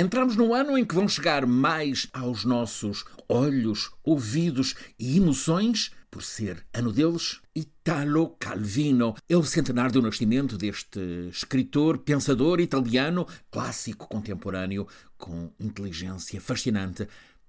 Entramos num ano em que vão chegar mais aos nossos olhos, ouvidos e emoções, por ser ano deles, Italo Calvino. É o centenário do nascimento deste escritor, pensador italiano, clássico contemporâneo, com inteligência fascinante.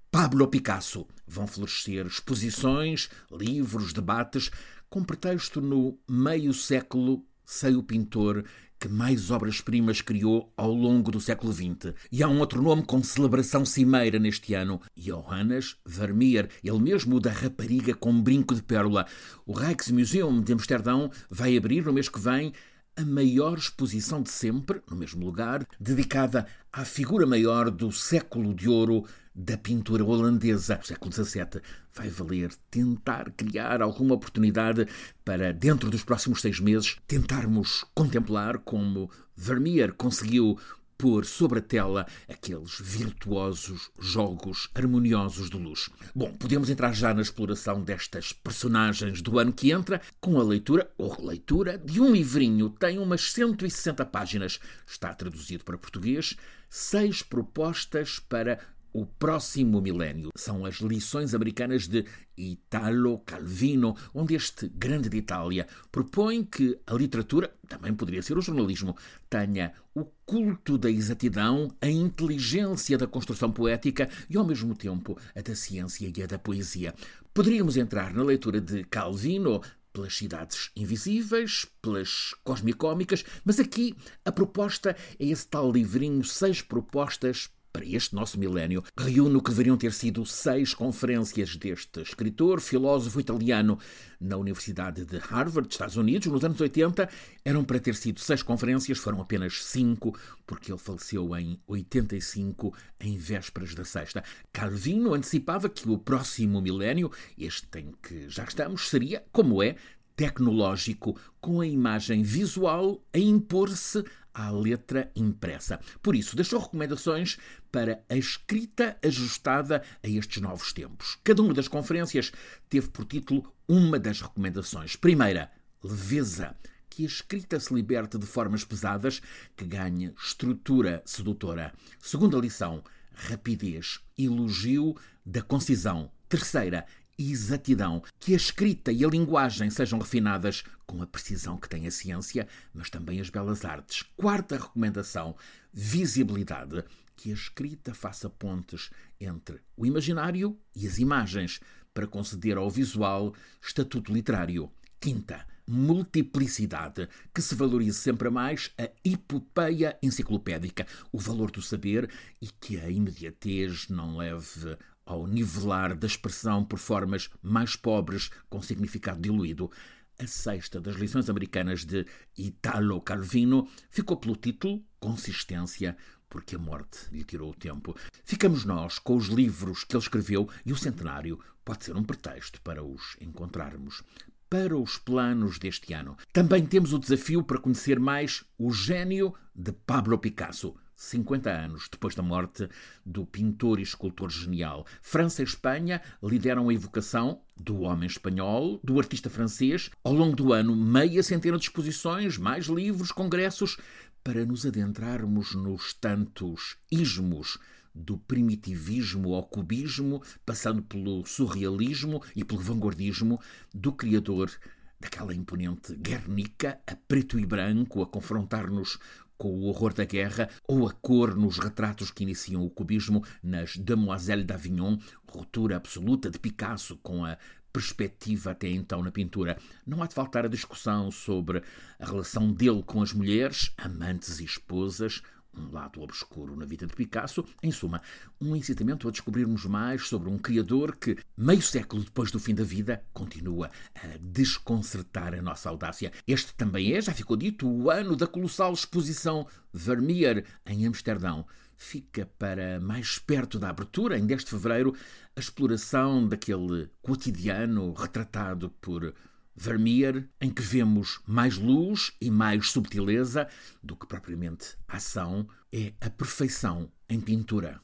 Pablo Picasso. Vão florescer exposições, livros, debates, com pretexto no meio século sei o pintor que mais obras-primas criou ao longo do século XX. E há um outro nome com celebração cimeira neste ano, Johannes Vermeer, ele mesmo da rapariga com brinco de pérola. O Rijksmuseum de Amsterdão vai abrir no mês que vem a maior exposição de sempre, no mesmo lugar, dedicada à figura maior do século de ouro da pintura holandesa. O século XVII vai valer tentar criar alguma oportunidade para, dentro dos próximos seis meses, tentarmos contemplar como Vermeer conseguiu pôr sobre a tela aqueles virtuosos jogos harmoniosos de luz. Bom, podemos entrar já na exploração destas personagens do ano que entra com a leitura ou releitura de um livrinho. Tem umas 160 páginas. Está traduzido para português. Seis propostas para o próximo milénio. São as lições americanas de Italo Calvino, onde este grande de Itália propõe que a literatura, também poderia ser o jornalismo, tenha o culto da exatidão, a inteligência da construção poética e, ao mesmo tempo, a da ciência e a da poesia. Poderíamos entrar na leitura de Calvino pelas cidades invisíveis, pelas cosmicómicas, mas aqui a proposta é esse tal livrinho, seis propostas para este nosso milénio, reúne o que deveriam ter sido seis conferências deste escritor, filósofo italiano, na Universidade de Harvard, Estados Unidos, nos anos 80. Eram para ter sido seis conferências, foram apenas cinco, porque ele faleceu em 85, em vésperas da sexta. Calvino antecipava que o próximo milénio, este em que já estamos, seria, como é, tecnológico, com a imagem visual a impor-se à letra impressa. Por isso, deixou recomendações para a escrita ajustada a estes novos tempos. Cada uma das conferências teve por título uma das recomendações. Primeira, leveza. Que a escrita se liberte de formas pesadas, que ganhe estrutura sedutora. Segunda lição, rapidez, elogio da concisão. Terceira, exatidão, que a escrita e a linguagem sejam refinadas com a precisão que tem a ciência, mas também as belas artes. Quarta recomendação: visibilidade, que a escrita faça pontes entre o imaginário e as imagens, para conceder ao visual estatuto literário. Quinta, multiplicidade, que se valorize sempre mais a epopeia enciclopédica, o valor do saber e que a imediatez não leve ao nivelar da expressão por formas mais pobres com significado diluído. A sexta das lições americanas de Italo Calvino ficou pelo título Consistência, porque a morte lhe tirou o tempo. Ficamos nós com os livros que ele escreveu e o centenário pode ser um pretexto para os encontrarmos. Para os planos deste ano, também temos o desafio para conhecer mais o gênio de Pablo Picasso. 50 anos depois da morte do pintor e escultor genial. França e Espanha lideram a evocação do homem espanhol, do artista francês. Ao longo do ano, meia centena de exposições, mais livros, congressos, para nos adentrarmos nos tantos ismos do primitivismo ao cubismo, passando pelo surrealismo e pelo vanguardismo do criador daquela imponente Guernica, a preto e branco, a confrontar-nos com o horror da guerra, ou a cor nos retratos que iniciam o cubismo nas Demoiselles d'Avignon, ruptura absoluta de Picasso com a perspectiva até então na pintura. Não há de faltar a discussão sobre a relação dele com as mulheres, amantes e esposas, um lado obscuro na vida de Picasso, em suma, um incitamento a descobrirmos mais sobre um criador que, meio século depois do fim da vida, continua a desconcertar a nossa audácia. Este também é, já ficou dito, o ano da colossal exposição Vermeer em Amsterdão. Fica para mais perto da abertura, em 10 de fevereiro, a exploração daquele cotidiano retratado por Vermeer, em que vemos mais luz e mais subtileza do que propriamente ação, é a perfeição em pintura.